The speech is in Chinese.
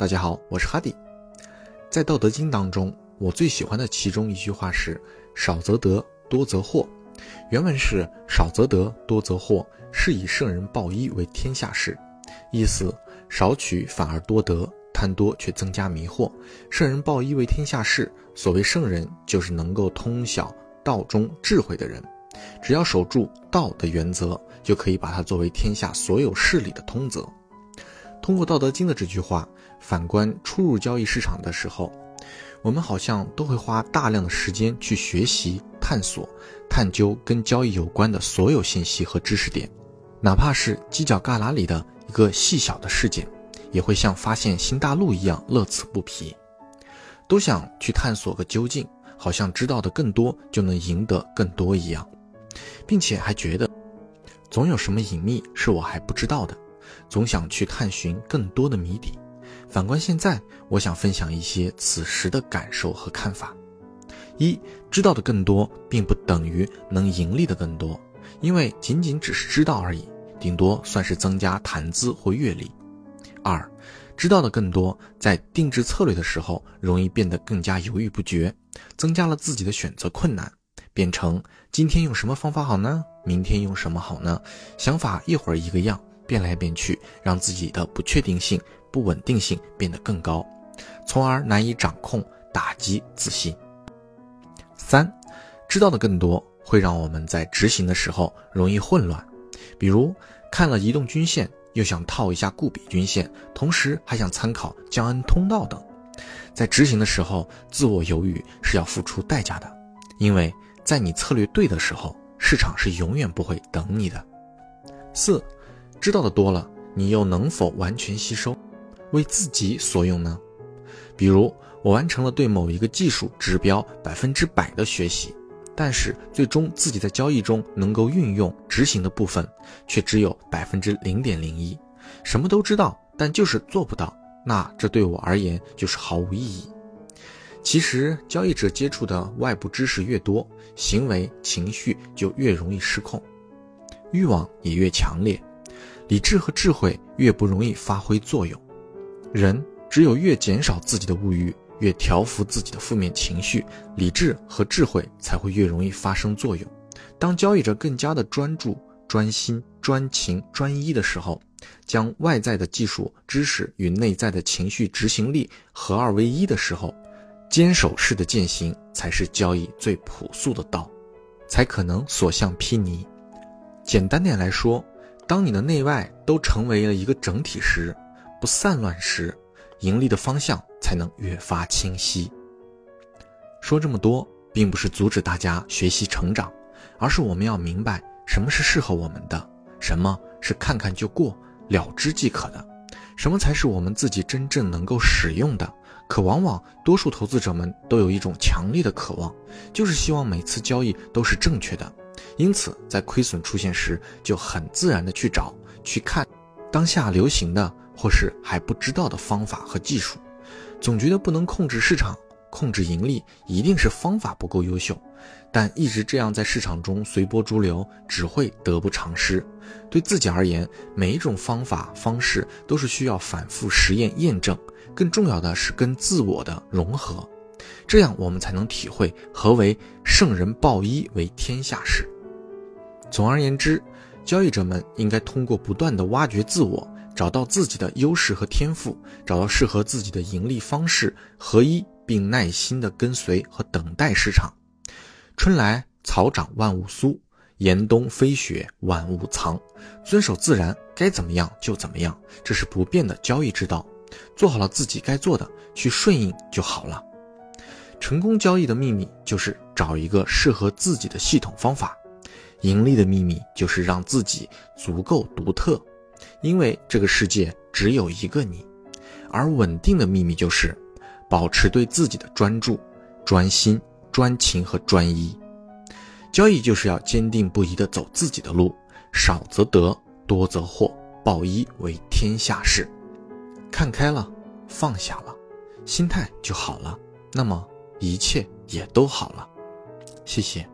大家好，我是哈迪。在《道德经》当中，我最喜欢的其中一句话是“少则得，多则惑”。原文是“少则得，多则惑，是以圣人报一为天下事”。意思少取反而多得，贪多却增加迷惑。圣人报一为天下事。所谓圣人，就是能够通晓道中智慧的人。只要守住道的原则，就可以把它作为天下所有事理的通则。通过《道德经》的这句话，反观初入交易市场的时候，我们好像都会花大量的时间去学习、探索、探究跟交易有关的所有信息和知识点，哪怕是犄角旮旯里的一个细小的事件，也会像发现新大陆一样乐此不疲，都想去探索个究竟，好像知道的更多就能赢得更多一样，并且还觉得总有什么隐秘是我还不知道的。总想去探寻更多的谜底。反观现在，我想分享一些此时的感受和看法：一，知道的更多，并不等于能盈利的更多，因为仅仅只是知道而已，顶多算是增加谈资或阅历；二，知道的更多，在定制策略的时候，容易变得更加犹豫不决，增加了自己的选择困难，变成今天用什么方法好呢？明天用什么好呢？想法一会儿一个样。变来变去，让自己的不确定性、不稳定性变得更高，从而难以掌控，打击自信。三，知道的更多，会让我们在执行的时候容易混乱。比如看了移动均线，又想套一下固比均线，同时还想参考江恩通道等，在执行的时候自我犹豫是要付出代价的，因为在你策略对的时候，市场是永远不会等你的。四。知道的多了，你又能否完全吸收，为自己所用呢？比如，我完成了对某一个技术指标百分之百的学习，但是最终自己在交易中能够运用执行的部分，却只有百分之零点零一。什么都知道，但就是做不到，那这对我而言就是毫无意义。其实，交易者接触的外部知识越多，行为情绪就越容易失控，欲望也越强烈。理智和智慧越不容易发挥作用，人只有越减少自己的物欲，越调服自己的负面情绪，理智和智慧才会越容易发生作用。当交易者更加的专注、专心、专情、专一的时候，将外在的技术知识与内在的情绪执行力合二为一的时候，坚守式的践行才是交易最朴素的道，才可能所向披靡。简单点来说。当你的内外都成为了一个整体时，不散乱时，盈利的方向才能越发清晰。说这么多，并不是阻止大家学习成长，而是我们要明白什么是适合我们的，什么是看看就过了之即可的，什么才是我们自己真正能够使用的。可往往多数投资者们都有一种强烈的渴望，就是希望每次交易都是正确的。因此，在亏损出现时，就很自然的去找、去看当下流行的或是还不知道的方法和技术，总觉得不能控制市场、控制盈利，一定是方法不够优秀。但一直这样在市场中随波逐流，只会得不偿失。对自己而言，每一种方法方式都是需要反复实验验证，更重要的是跟自我的融合。这样，我们才能体会何为“圣人抱一为天下事”。总而言之，交易者们应该通过不断的挖掘自我，找到自己的优势和天赋，找到适合自己的盈利方式，合一并耐心的跟随和等待市场。春来草长万物苏，严冬飞雪万物藏。遵守自然，该怎么样就怎么样，这是不变的交易之道。做好了自己该做的，去顺应就好了。成功交易的秘密就是找一个适合自己的系统方法，盈利的秘密就是让自己足够独特，因为这个世界只有一个你。而稳定的秘密就是保持对自己的专注、专心、专情和专一。交易就是要坚定不移地走自己的路，少则得，多则惑，报一为天下事。看开了，放下了，心态就好了。那么。一切也都好了，谢谢。